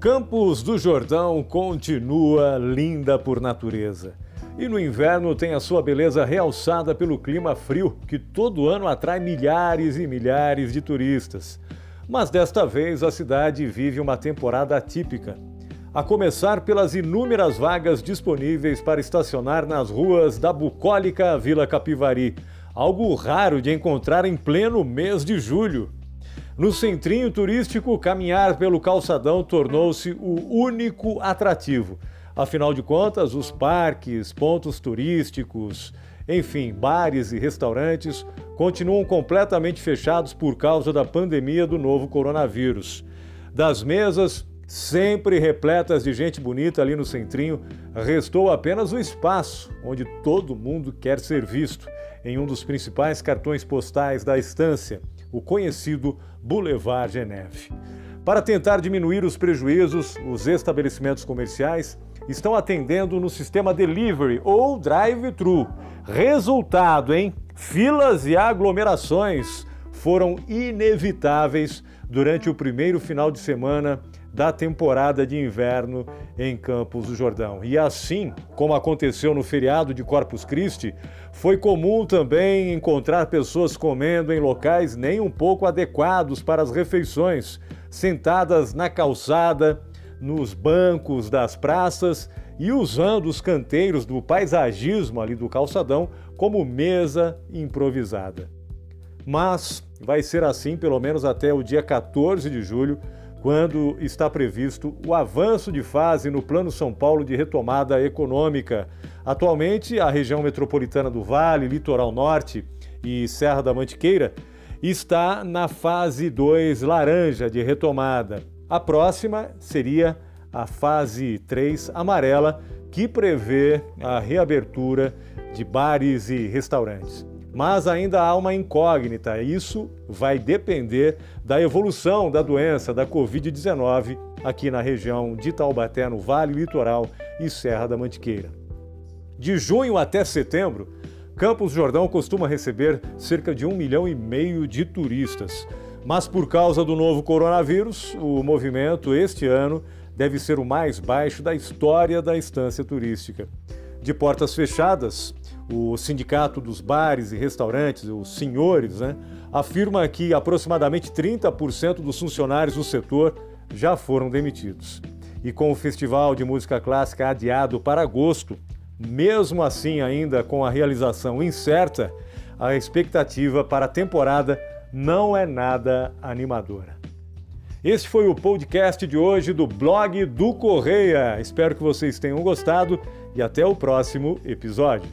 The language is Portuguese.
Campos do Jordão continua linda por natureza. E no inverno tem a sua beleza realçada pelo clima frio, que todo ano atrai milhares e milhares de turistas. Mas desta vez a cidade vive uma temporada atípica. A começar pelas inúmeras vagas disponíveis para estacionar nas ruas da bucólica Vila Capivari, algo raro de encontrar em pleno mês de julho. No centrinho turístico, caminhar pelo calçadão tornou-se o único atrativo. Afinal de contas, os parques, pontos turísticos, enfim, bares e restaurantes continuam completamente fechados por causa da pandemia do novo coronavírus. Das mesas, sempre repletas de gente bonita ali no centrinho, restou apenas o espaço onde todo mundo quer ser visto, em um dos principais cartões postais da estância o conhecido Boulevard Geneve. Para tentar diminuir os prejuízos, os estabelecimentos comerciais estão atendendo no sistema delivery ou drive-thru. Resultado, hein? Filas e aglomerações foram inevitáveis durante o primeiro final de semana da temporada de inverno em Campos do Jordão. E assim, como aconteceu no feriado de Corpus Christi, foi comum também encontrar pessoas comendo em locais nem um pouco adequados para as refeições, sentadas na calçada, nos bancos das praças e usando os canteiros do paisagismo ali do calçadão como mesa improvisada. Mas vai ser assim pelo menos até o dia 14 de julho quando está previsto o avanço de fase no Plano São Paulo de retomada econômica. Atualmente, a região metropolitana do Vale, Litoral Norte e Serra da Mantiqueira está na fase 2 laranja de retomada. A próxima seria a fase 3 amarela, que prevê a reabertura de bares e restaurantes mas ainda há uma incógnita. Isso vai depender da evolução da doença da Covid-19 aqui na região de Taubaté, no Vale Litoral e Serra da Mantiqueira. De junho até setembro, Campos Jordão costuma receber cerca de um milhão e meio de turistas. Mas por causa do novo coronavírus, o movimento este ano deve ser o mais baixo da história da estância turística. De portas fechadas, o Sindicato dos Bares e Restaurantes, os senhores, né, afirma que aproximadamente 30% dos funcionários do setor já foram demitidos. E com o Festival de Música Clássica adiado para agosto, mesmo assim ainda com a realização incerta, a expectativa para a temporada não é nada animadora. Este foi o podcast de hoje do blog do Correia. Espero que vocês tenham gostado e até o próximo episódio.